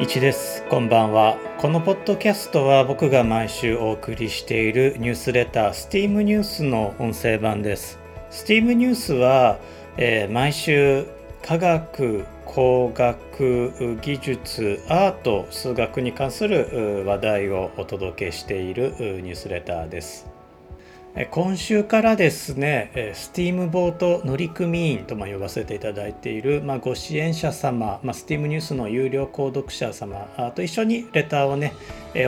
一です。こんばんは。このポッドキャストは僕が毎週お送りしているニュースレター STEAM ニュースの音声版です。STEAM ニュースは、えー、毎週科学工学技術アート数学に関する話題をお届けしているニュースレターです。今週からですね STEAM ボート乗組員と呼ばせていただいている、ま、ご支援者様、まあ、STEAM ニュースの有料購読者様と一緒にレターをね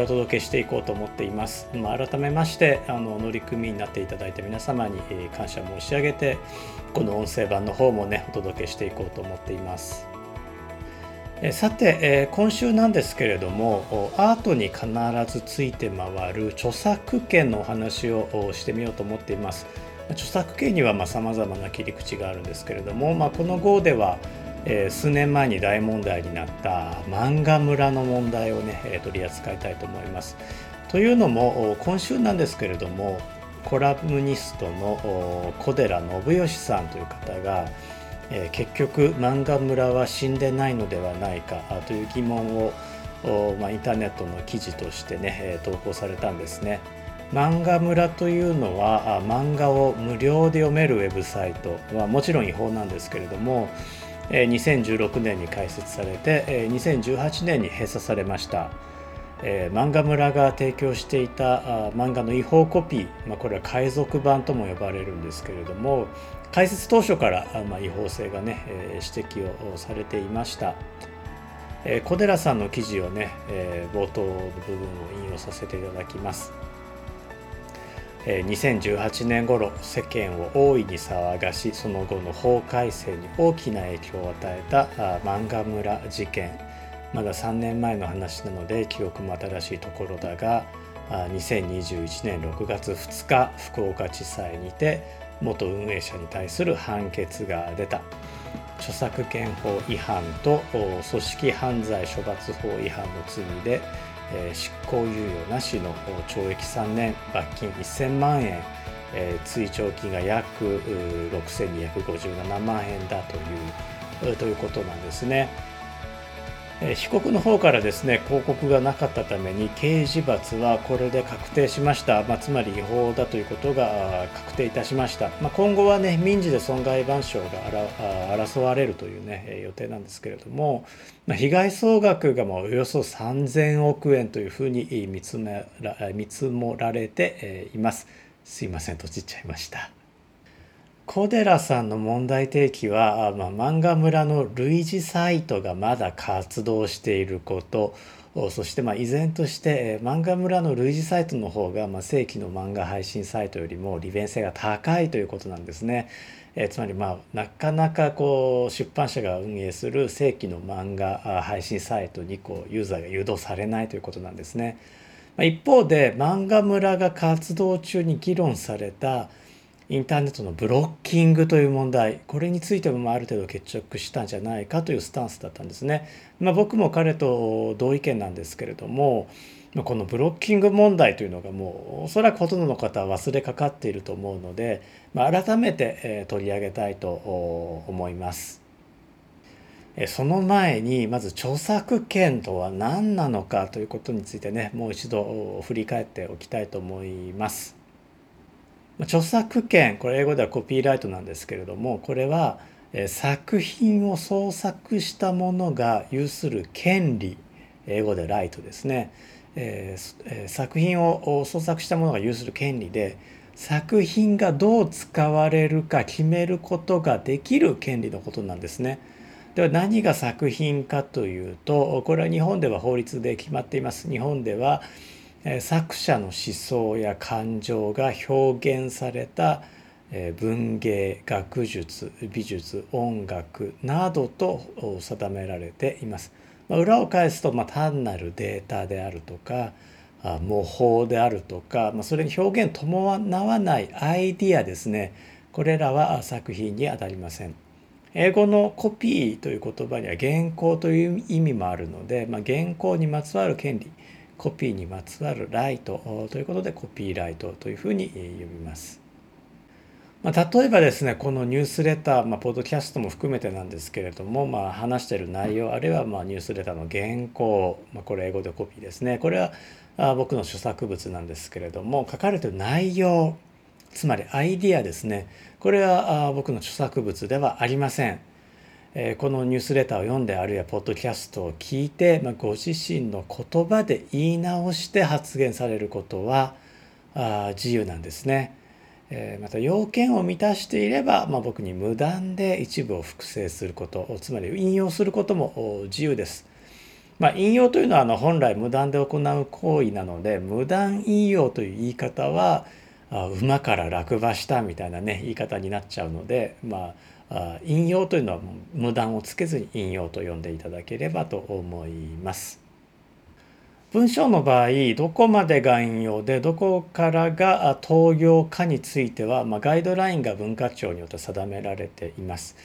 お届けしていこうと思っています、ま、改めましてあの乗組員になっていただいた皆様に感謝申し上げてこの音声版の方もねお届けしていこうと思っています。さて今週なんですけれどもアートに必ずついて回る著作権のお話をしてみようと思っています著作権にはさまざまな切り口があるんですけれども、まあ、この号では数年前に大問題になった漫画村の問題をね取り扱いたいと思います。というのも今週なんですけれどもコラムニストの小寺信義さんという方がえー、結局漫画村は死んでないのではないかという疑問を、まあ、インターネットの記事としてね、え、投稿されたんですね。漫画村というのは漫画を無料で読めるウェブサイトはもちろん違法なんですけれども2016年に開設されて2018年に閉鎖されました。えー、漫画村が提供していたあ漫画の違法コピー、まあ、これは海賊版とも呼ばれるんですけれども開設当初からあ、まあ、違法性がね、えー、指摘をされていました、えー、小寺さんの記事をね、えー、冒頭の部分を引用させていただきます。2018年頃世間を大いに騒がしその後の法改正に大きな影響を与えた漫画村事件。まだ3年前の話なので記憶も新しいところだが2021年6月2日福岡地裁にて元運営者に対する判決が出た著作権法違反と組織犯罪処罰法違反の罪で執行猶予なしの懲役3年罰金1000万円追徴金が約6257万円だというということなんですね。被告の方からですね広告がなかったために刑事罰はこれで確定しました、まあ、つまり違法だということが確定いたしました、まあ、今後はね民事で損害賠償が争われるというね予定なんですけれども、まあ、被害総額がもうおよそ3000億円というふうに見積もられています。すいませんとちっちゃいました。小寺さんの問題提起は、まあ、漫画村の類似サイトがまだ活動していることそしてまあ依然として漫画村の類似サイトの方がま正規の漫画配信サイトよりも利便性が高いということなんですね。えつまりまあなかなかこう出版社が運営する正規の漫画配信サイトにこうユーザーが誘導されないということなんですね。一方で漫画村が活動中に議論されたインターネットのブロッキングという問題これについてもある程度決着したんじゃないかというスタンスだったんですね。まあ、僕も彼と同意見なんですけれどもこのブロッキング問題というのがもうおそらくほとんどの方は忘れかかっていると思うので、まあ、改めて取り上げたいと思います。その前にまず著作権とは何なのかということについてねもう一度振り返っておきたいと思います。著作権これ英語ではコピーライトなんですけれどもこれは作品を創作したものが有する権利英語でライトですね、えー、作品を創作したものが有する権利で作品がどう使われるか決めることができる権利のことなんですね。では何が作品かというとこれは日本では法律で決まっています。日本では作者の思想や感情が表現された文芸学術美術音楽などと定められています。裏を返すと、ま、単なるデータであるとか模倣であるとか、ま、それに表現伴わないアイディアですねこれらは作品にあたりません。英語のコピーという言葉には原稿という意味もあるので、まあ、原稿にまつわる権利コピーにまつわるライトということでコピーライトというふうに呼びます。まあ、例えばですねこのニュースレター、まあ、ポッドキャストも含めてなんですけれども、まあ、話している内容あるいはまあニュースレターの原稿、まあ、これ英語でコピーですねこれはあ僕の著作物なんですけれども書かれてる内容つまりアイディアですねこれはあ僕の著作物ではありません。え、このニュースレターを読んであるいはポッドキャストを聞いて、まあ、ご自身の言葉で言い直して発言されることはあ自由なんですね。えまた要件を満たしていれば、まあ、僕に無断で一部を複製することつまり引用することも自由です。まあ、引用というのはあの本来無断で行う行為なので無断引用という言い方は馬から落馬したみたいなね言い方になっちゃうので、まあ、引用というのは無断をつけずに引用と呼んでいただければと思います。文章の場合どこまでが引用でどこからが盗用かについては、まあ、ガイドラインが文化庁によって定められています。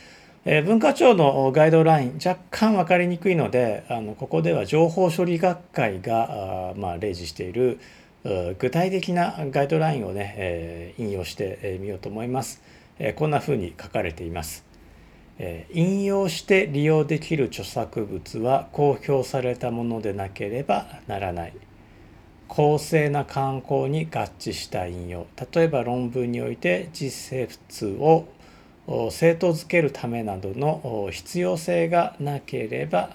えー、文化庁のガイドライン若干分かりにくいのであのここでは情報処理学会があ、まあ、例示している具体的なガイドラインをね、えー、引用してみようと思います。え、こんなふうに書かれています。引用して利用できる著作物は公表されたものでなければならない。公正な観光に合致した引用。例えば論文において実生物を正当づけるためなどの必要性がなければ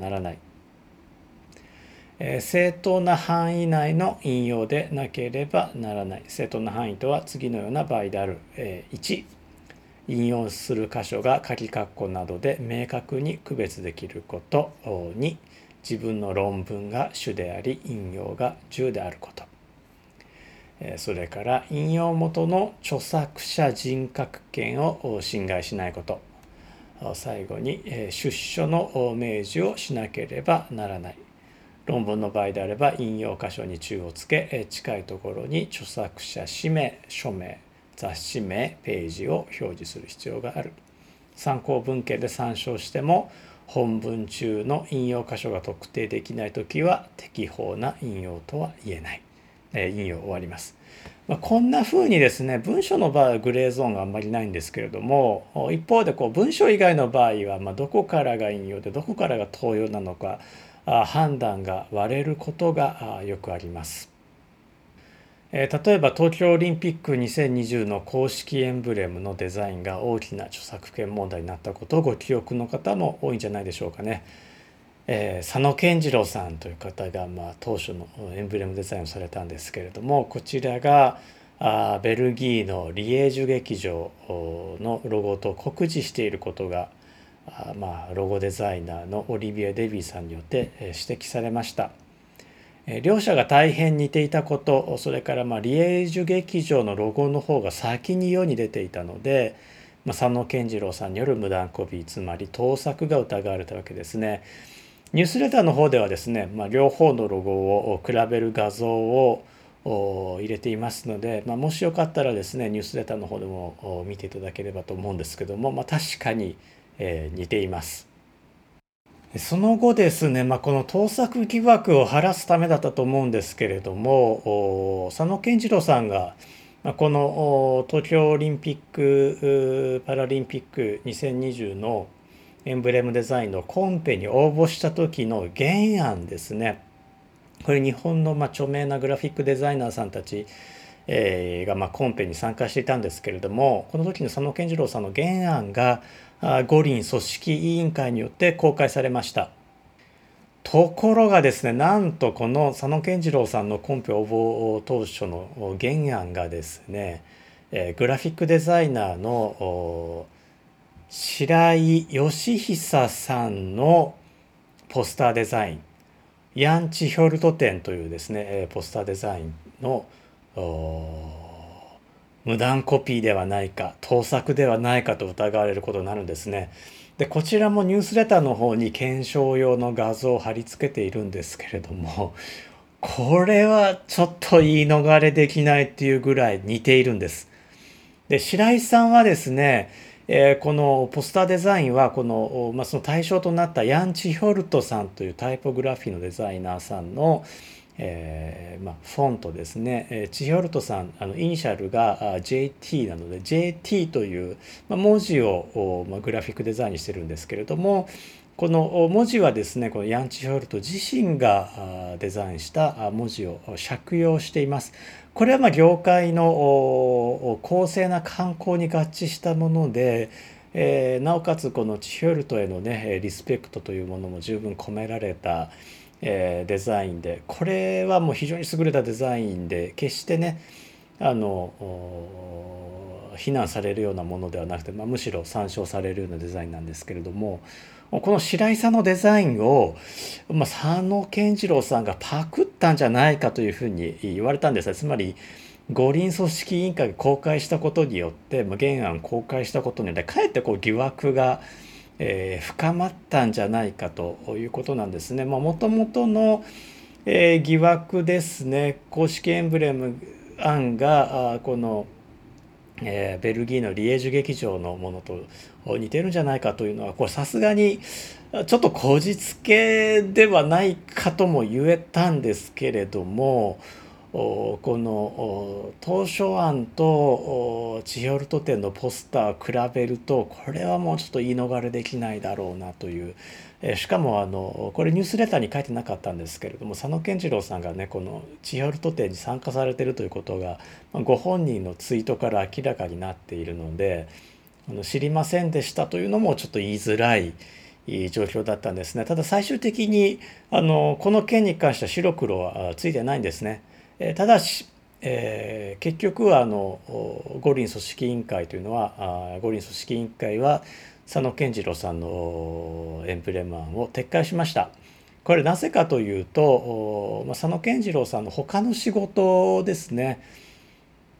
ならない。正当な範囲内の引用でなければならない。正当な範囲とは次のような場合である。1引用する箇所が鍵括弧などで明確に区別できること。2自分の論文が主であり引用が10であること。それから引用元の著作者人格権を侵害しないこと。最後に出所の明示をしなければならない。論文の場合であれば引用箇所に注をつけ近いところに著作者氏名署名雑誌名ページを表示する必要がある。参考文献で参照しても本文中の引用箇所が特定できない時は適法な引用とは言えない、え引用終わります、まあ、こんな風にですね文章の場合はグレーゾーンがあんまりないんですけれども一方でこう文章以外の場合はまどこからが引用でどこからが盗用なのか判断が割れることがよくあります例えば東京オリンピック2020の公式エンブレムのデザインが大きな著作権問題になったことをご記憶の方も多いんじゃないでしょうかね。えー、佐野健次郎さんという方が、まあ、当初のエンブレムデザインをされたんですけれどもこちらがあベルギーのリエージュ劇場のロゴと酷似していることがあ、まあ、ロゴデザイナーのオリビエ・デビーさんによって指摘されました。両者が大変似ていたことそれからまあリエージュ劇場のロゴの方が先に世に出ていたので、まあ、佐野健次郎さんによる無断コピーつまり盗作が疑われたわけですね。ニュースレターの方ではですね、まあ、両方のロゴを比べる画像を入れていますので、まあ、もしよかったらですねニュースレターの方でも見ていただければと思うんですけども、まあ、確かに、え似ています。その後ですね、まあ、この盗作疑惑を晴らすためだったと思うんですけれども佐野健次郎さんがこの東京オリンピック・パラリンピック2020のエンブレムデザインのコンペに応募した時の原案ですねこれ日本のま著名なグラフィックデザイナーさんたちがまコンペに参加していたんですけれどもこの時の佐野健次郎さんの原案が五輪組織委員会によって公開されました。ところがですねなんとこの佐野健次郎さんのコンペ応募当初の原案がですねグラフィックデザイナーの白井義久さんのポスターデザインヤンチ・ヒョルト展というですねポスターデザインの無断コピーではないか盗作ではないかと疑われることになるんですね。でこちらもニュースレターの方に検証用の画像を貼り付けているんですけれども これはちょっと言い逃れできないっていうぐらい似ているんです。で白井さんはですね、えー、このポスターデザインはこの,、まあ、その対象となったヤンチ・ヒョルトさんというタイポグラフィーのデザイナーさんのえーまあ、フォントですね、えー、チヒョルトさんあのイニシャルが JT なので JT という、まあ、文字を、まあ、グラフィックデザインにしてるんですけれどもこの文字はですねこのヤン・チヒョルト自身がデザインした文字を借用しています。これはまあ業界の公正な観光に合致したもので、えー、なおかつこのチヒョルトへのねリスペクトというものも十分込められた、えー、デザインでこれはもう非常に優れたデザインで決してねあの非難されるようなものではなくて、まあ、むしろ参照されるようなデザインなんですけれどもこの白井さんのデザインを、まあ、佐野健次郎さんがパクったんじゃないかというふうに言われたんですねつまり五輪組織委員会が公開したことによって、まあ、原案公開したことによってかえってこう疑惑が、えー、深まったんじゃないかということなんですね。もともとの、えー、疑惑ですね公式エンブレム案がこのえー、ベルギーのリエージュ劇場のものと似てるんじゃないかというのはこれさすがにちょっとこじつけではないかとも言えたんですけれどもこの当初案とチヒョルト店のポスター比べるとこれはもうちょっと言い逃れできないだろうなというしかもあのこれニュースレターに書いてなかったんですけれども佐野健次郎さんがねこのチヒョルト展に参加されてるということがご本人のツイートから明らかになっているのであの知りませんでしたというのもちょっと言いづらい状況だったんですねただ最終的にあのこの件に関しては白黒はついてないんですね。えただし、えー、結局はあの五輪組織委員会というのは五輪組織委員会は佐野健次郎さんのエンブレム案を撤回しました。これなぜかというと佐野健次郎さんの他の仕事ですね。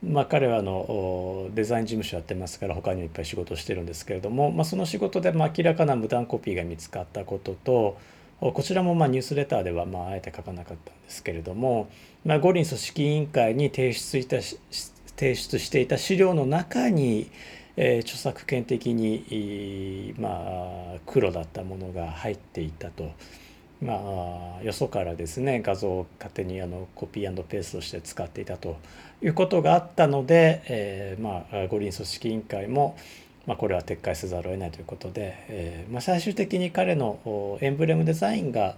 まあ、彼はあのデザイン事務所やってますから他にもいっぱい仕事してるんですけれども、まあ、その仕事で明らかな無断コピーが見つかったこととこちらもまニュースレターではまああえて書かなかったんですけれども、まあ、五輪組織委員会に提出いた提出していた資料の中に、えー、著作権的に、まあ、黒だったものが入っていたと。まあ、よそからですね画像を勝手にあのコピーペーストして使っていたということがあったので、えー、まあ、五輪組織委員会も、まあ、これは撤回せざるを得ないということで、えー、まあ、最終的に彼のエンブレムデザインが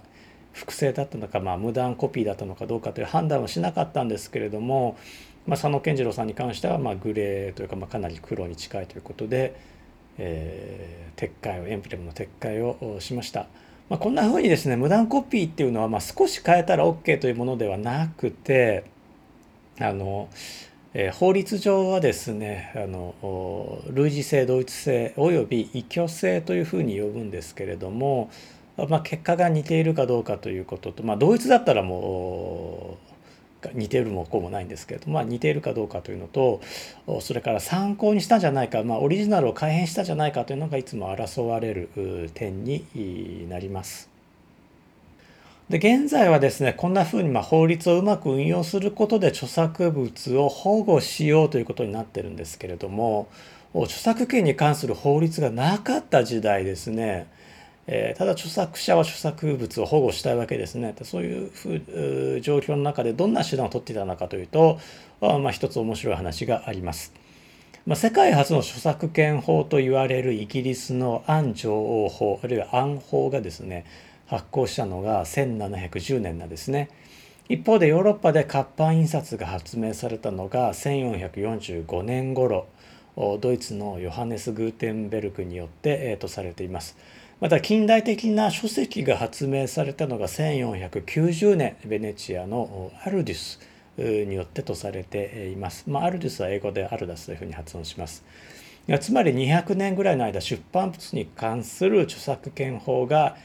複製だったのか、まあ、無断コピーだったのかどうかという判断はしなかったんですけれども、まあ、佐野健次郎さんに関してはまあグレーというかまあかなり黒に近いということで、えー、撤回をエンブレムの撤回をしました。まあ、こんなふうにですね無断コピーっていうのはまあ少し変えたら OK というものではなくてあのえー、法律上はですねあの類似性同一性および異居性というふうに呼ぶんですけれども、まあ、結果が似ているかどうかということと、まあ、同一だったらもう似てるもこうもないんですけれども、まあ、似ているかどうかというのとそれから参考にしたんじゃないか、まあ、オリジナルを改変したんじゃないかというのがいつも争われる点になります。で現在はですねこんなふうにま法律をうまく運用することで著作物を保護しようということになってるんですけれども著作権に関する法律がなかった時代ですね、えー、ただ著作者は著作物を保護したいわけですねそういうふう状況の中でどんな手段を取っていたのかというとまあ、一つ面白い話があります。まあ、世界初の著作権法と言われるイギリスの安女王法あるいは安法がですね発行したのが1710年なんですね。一方でヨーロッパで活版印刷が発明されたのが1445年頃ドイツのヨハネス・グーテンベルクによって、えー、とされています。また近代的な書籍が発明されたのが1490年ベネチアのアルデュスによってとされています。まあ、アルデュスは英語でアルダスというふうに発音します。つまり200年ぐらいの間出版物に関する著作権法が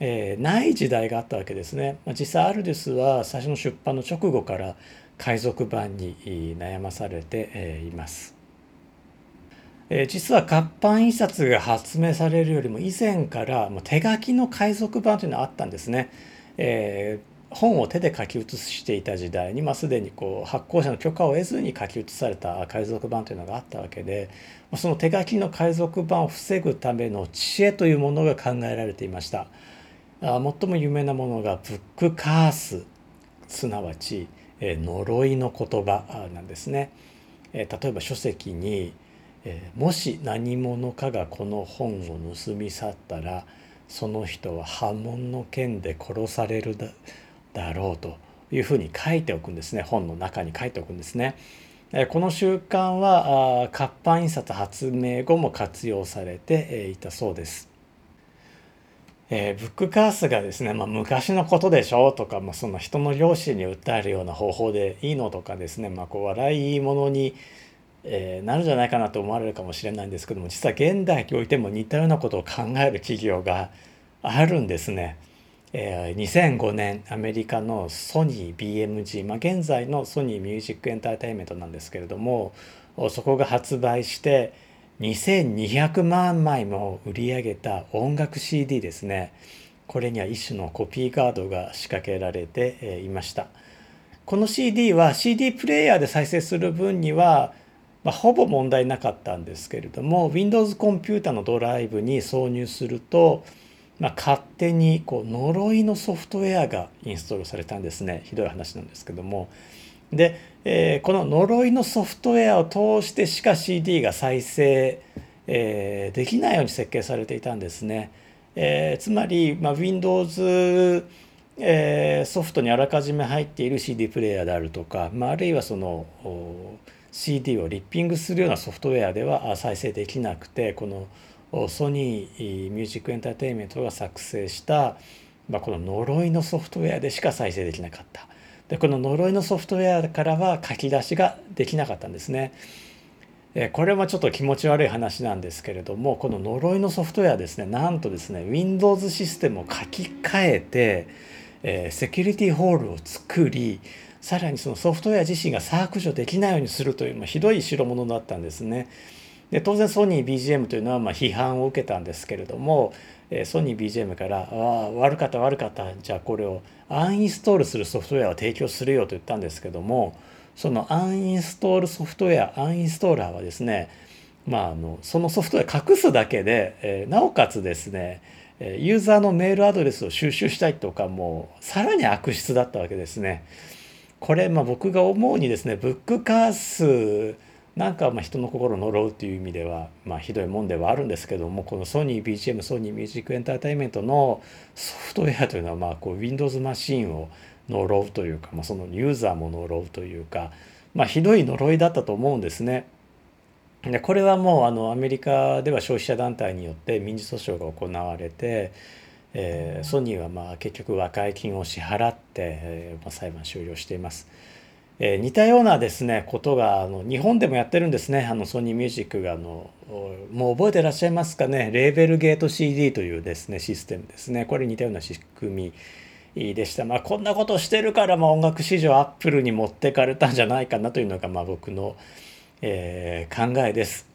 えー、ない時代があったわけですね。まあ、実際アルデスは最初の出版の直後から海賊版に悩まされています。えー、実は活版印刷が発明されるよりも以前から手書きの海賊版というのはあったんですね。えー、本を手で書き写していた時代に、まあ、すでにこう発行者の許可を得ずに書き写された海賊版というのがあったわけでその手書きの海賊版を防ぐための知恵というものが考えられていました。最も有名なものがブックカースすなわち、え呪いの言葉なんですね。え例えば書籍に、えもし何者かがこの本を盗み去ったらその人は破門の剣で殺されるだろうというふうに書いておくんですね本の中に書いておくんですね。この習慣は活版印刷発明後も活用されていたそうです。えー、ブックカースがですね、まあ、昔のことでしょとか、まあ、その人の良心に訴えるような方法でいいのとかですね、まあ、こう笑い物に、えー、なるんじゃないかなと思われるかもしれないんですけども実は現代においても似たようなことを考える企業があるんですね。えー、2005年アメリカのソニー BMG、まあ、現在のソニーミュージックエンターテインメントなんですけれどもそこが発売して2200万枚も売り上げた音楽 CD ですね。これには一種のコピーカードが仕掛けられていました。この CD は CD プレイヤーで再生する分には、まあ、ほぼ問題なかったんですけれども Windows コンピュータのドライブに挿入すると、まあ、勝手にこう呪いのソフトウェアがインストールされたんですね。ひどい話なんですけども。で、えー、この呪いのソフトウェアを通してしか CD が再生、えー、できないように設計されていたんですね。えー、つまり、まあ、Windows、えー、ソフトにあらかじめ入っている CD プレイヤーであるとか、まあ、あるいはその CD をリッピングするようなソフトウェアでは再生できなくてこのソニーミュージックエンターテインメントが作成した、まあ、この呪いのソフトウェアでしか再生できなかった。でこの呪いのソフトウェアからは書き出しができなかったんですね。これはちょっと気持ち悪い話なんですけれどもこの呪いのソフトウェアですねなんとですね Windows システムを書き換えて、えー、セキュリティホールを作りさらにそのソフトウェア自身が削除できないようにするという、まあ、ひどい代物だったんですね。で当然ソニー BGM というのはま批判を受けたんですけれども、ソニー BGM から「ああ悪かった悪かったじゃあこれをアンインストールするソフトウェアを提供するよ」と言ったんですけどもそのアンインストールソフトウェアアンインストーラーはですねまあ、あのそのソフトウェア隠すだけで、え、なおかつですねユーザーのメールアドレスを収集したいとかもさらに悪質だったわけですね。これ、まあ、僕が思うにですねブックカースなんかまあ人の心呪うという意味ではまあひどいもんではあるんですけどもこのソニー BGM ソニーミュージックエンターテインメントのソフトウェアというのはまあこう Windows マシンを呪うというか、まあ、そのユーザーも呪うというか、まあ、ひどい呪いだったと思うんですね。でこれはもうあのアメリカでは消費者団体によって民事訴訟が行われて、えー、ソニーはまあ結局和解金を支払って、えーまあ、裁判終了しています。えー、似たようなですねことがあの日本でもやってるんですねあのソニーミュージックがあのもう覚えてらっしゃいますかねレーベルゲート CD というですねシステムですねこれ似たような仕組みでした。まあ、こんなことしてるから、まあ、音楽市場アップルに持ってかれたんじゃないかなというのが、まあ、僕の、えー、考えです。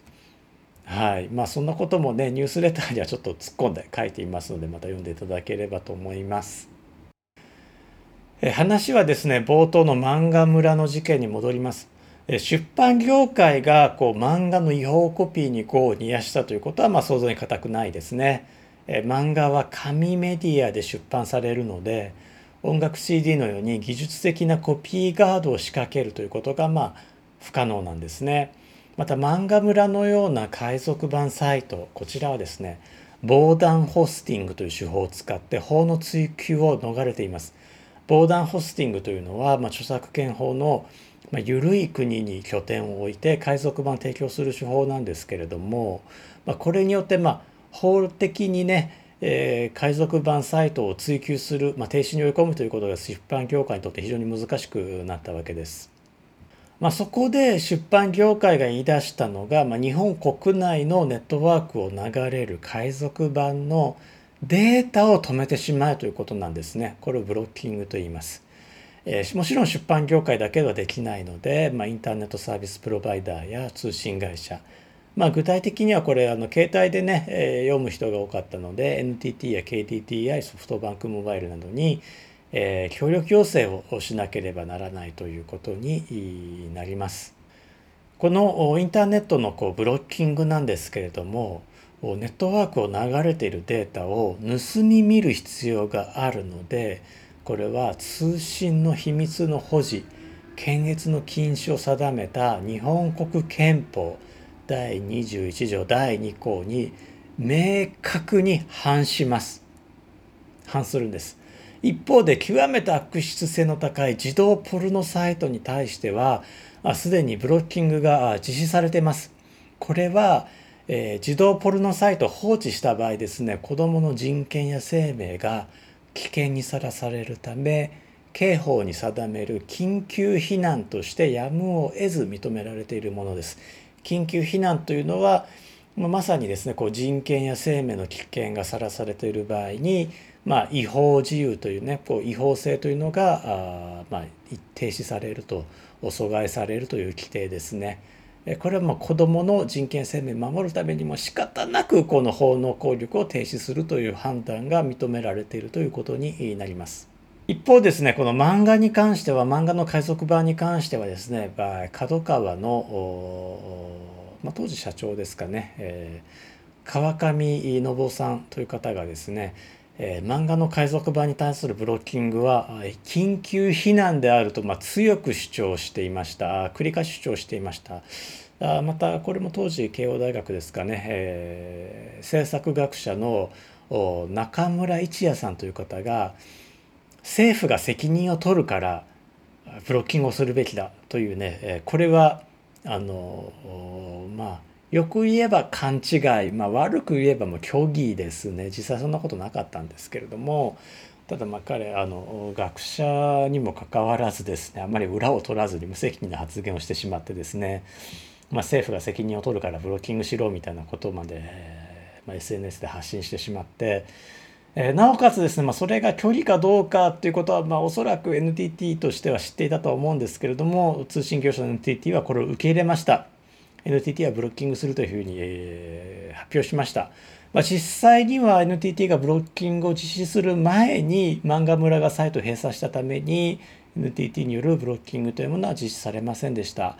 はい。まあ、そんなこともね、ニュースレターにはちょっと突っ込んで書いていますので、また読んでいただければと思います。話はですね冒頭の漫画村の事件に戻ります。出版業界がこう漫画の違法コピーにこう煮やしたということはまあ想像に難くないですね。漫画は紙メディアで出版されるので音楽 CD のように技術的なコピーガードを仕掛けるということがまあ不可能なんですね。また漫画村のような海賊版サイトこちらはですね防弾ホスティングという手法を使って法の追及を逃れています。防弾ホスティングというのは、まあ、著作権法の、まあ、緩い国に拠点を置いて海賊版提供する手法なんですけれども、まあ、これによって、まあ、法的にねえー、海賊版サイトを追求する、まあ、停止に追い込むということが出版業界にとって非常に難しくなったわけです。まあ、そこで出版業界が言い出したのが、まあ、日本国内のネットワークを流れる海賊版のデータを止めてしまうということなんですね。これをブロッキングと言います。えー、もちろん出版業界だけではできないので、まあ、インターネットサービスプロバイダーや通信会社、まあ、具体的にはこれあの携帯でね、えー、読む人が多かったので NTT や KDDI ソフトバンクモバイルなどに、えー、協力要請をしなければならないということになります。このインターネットのこうブロッキングなんですけれどもネットワークを流れているデータを盗み見る必要があるのでこれは通信の秘密の保持検閲の禁止を定めた日本国憲法第21条第2項に明確に反します。反するんです。一方で極めて悪質性の高い自動ポルノサイトに対してはすでにブロッキングが実施されています。これは、えー、自動ポルノサイトを放置した場合ですね子どもの人権や生命が危険にさらされるため刑法に定める緊急避難としてやむを得ず認められているものです。緊急避難というのはまさにですねこう人権や生命の危険がさらされている場合に、まあ、違法自由というねこう違法性というのがあ、まあ、停止されると阻害されるという規定ですね。これはまあ子どもの人権生命を守るためにも仕方なくこの法の効力を停止するという判断が認められているということになります。一方ですねこの漫画に関しては漫画の海賊版に関してはですね角川の、まあ、当時社長ですかね、えー、川上信夫さんという方がですね、えー、漫画の海賊版に対するブロッキングは緊急避難であると、まあ、強く主張していました。繰り返し主張していました。あまたこれも当時慶応大学ですかね、えー、政策学者の中村一也さんという方が政府が責任を取るからブロッキングをするべきだというね。これはあのまあよく言えば勘違い、まあ、悪く言えばもう虚偽ですね。実際そんなことなかったんですけれどもただまあ彼あの学者にもかかわらずですね。あまり裏を取らずに無責任な発言をしてしまってですね、まあ、政府が責任を取るからブロッキングしろみたいなことまで、まあ、SNS で発信してしまって。えなおかつですね、まあ、それが距離かどうかということは、まあ、おそらく NTT としては知っていたとは思うんですけれども通信業者の NTT はこれを受け入れました。NTT はブロッキングするというふうに、えー、発表しました、まあ、実際には NTT がブロッキングを実施する前に漫画村がサイトを閉鎖したために NTT によるブロッキングというものは実施されませんでした。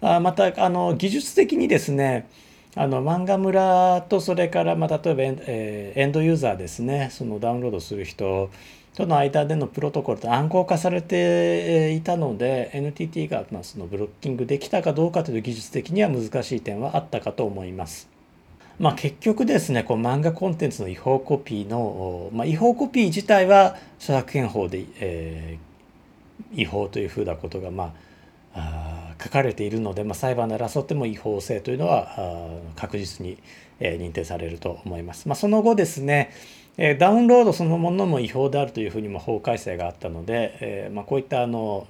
あまたあの技術的にですねあの漫画村とそれから、まあ、例えばエン,、えー、エンドユーザーですね。そのダウンロードする人との間でのプロトコルと暗号化されていたので NTT がまあそのブロッキングできたかどうかという技術的には難しい点はあったかと思います。まあ、結局ですねこう漫画コンテンツの違法コピーの、まあ、違法コピー自体は著作権法で、えー、違法というふうなことがまああ書かれているので、まあ、裁判で争っても違法性というのは確実に、え認定されると思います。まあ、その後ですねえダウンロードそのものも違法であるというふうにも法改正があったので、えまあ、こういったあの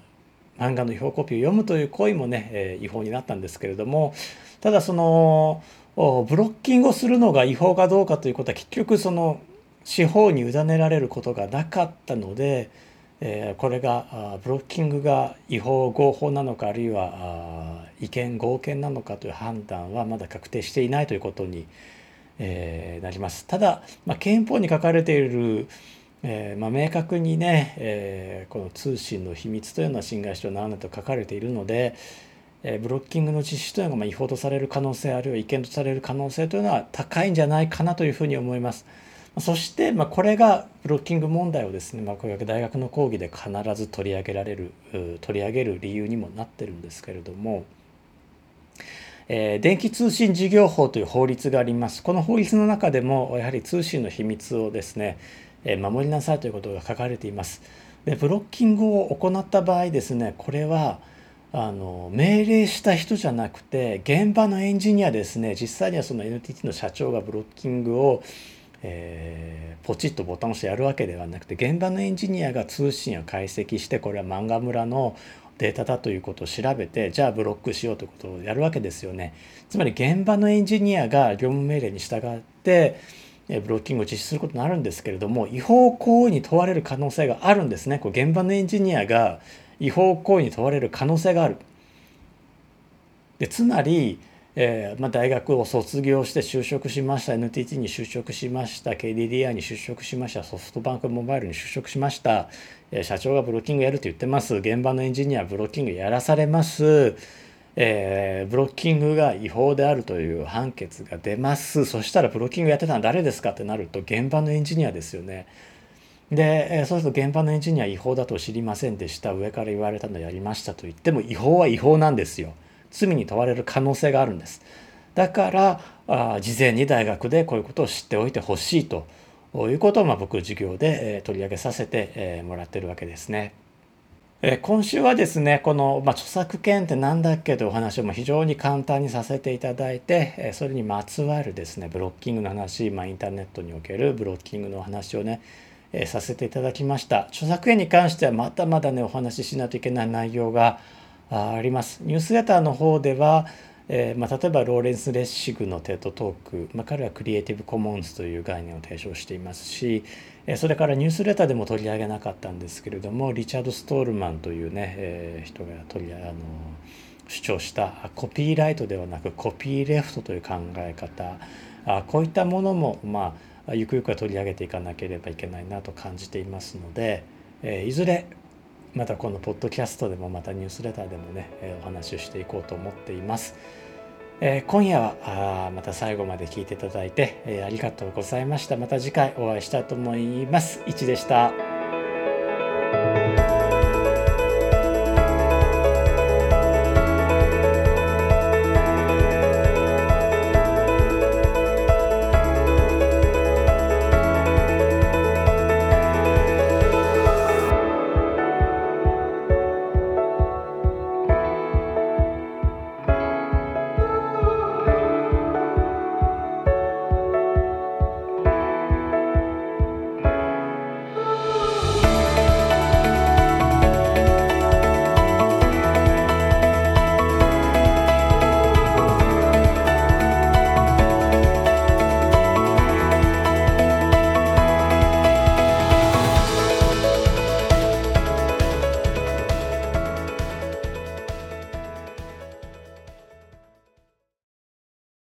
漫画の違法コピーを読むという行為もね、え違法になったんですけれどもただそのブロッキングをするのが違法かどうかということは結局その司法に委ねられることがなかったので、えこれがブロッキングが違法合法なのかあるいは違憲合憲なのかという判断はまだ確定していないということに、えなります。ただ、ま、憲法に書かれているえ、ま、明確にね、え、この通信の秘密というのは侵害してはならないと書かれているので、え、ブロッキングの実施というのがま違法とされる可能性あるいは違憲とされる可能性というのは高いんじゃないかなというふうに思います。そして、まあ、これがブロッキング問題をですね、まあ、これ大学の講義で必ず取り上げられる取り上げる理由にもなってるんですけれども、えー、電気通信事業法という法律があります。この法律の中でもやはり通信の秘密をですね、えー、守りなさいということが書かれています。でブロッキングを行った場合ですねこれはあの命令した人じゃなくて現場のエンジニアですね実際にはその NTT の社長がブロッキングをえー、ポチッとボタンを押してやるわけではなくて現場のエンジニアが通信を解析してこれは漫画村のデータだということを調べてじゃあブロックしようということをやるわけですよね。つまり現場のエンジニアが業務命令に従ってブロッキングを実施することになるんですけれども違法行為に問われる可能性があるんですね。こう現場のエンジニアが違法行為に問われる可能性がある。でつまりえーまあ、大学を卒業して就職しました。NTT に就職しました。KDDI に就職しました。ソフトバンクモバイルに就職しました、えー、社長がブロッキングやると言ってます。現場のエンジニアブロッキングやらされます、えー、ブロッキングが違法であるという判決が出ます。そしたらブロッキングやってたのは誰ですかってなると現場のエンジニアですよね。でそうすると現場のエンジニア違法だと知りませんでした。上から言われたのやりましたと言っても違法は違法なんですよ。罪に問われる可能性があるんですだからあ事前に大学でこういうことを知っておいてほしいということをまあ僕授業で、え取り上げさせて、えもらってるわけですね。え今週はですねこの、まあ、著作権って何だっけというお話を非常に簡単にさせていただいて、えそれにまつわるですねブロッキングの話、まあ、インターネットにおけるブロッキングのお話をねえさせていただきました著作権に関してはまだまだねお話ししないといけない内容があります。ニュースレターの方では、えー、まあ、例えばローレンス・レッシグの TED Talk、まあ、彼はクリエイティブ・コモンズという概念を提唱していますし、えそれからニュースレターでも取り上げなかったんですけれどもリチャード・ストールマンというね、えー、人が取りあの主張したコピーライトではなくコピーレフトという考え方あこういったものもまあゆくゆくは取り上げていかなければいけないなと感じていますので、えいずれまたこのポッドキャストでもまたニュースレターでもね、えお話をしていこうと思っています。え今夜はあまた最後まで聞いていただいて、えありがとうございました。また次回お会いしたいと思います。いちでした。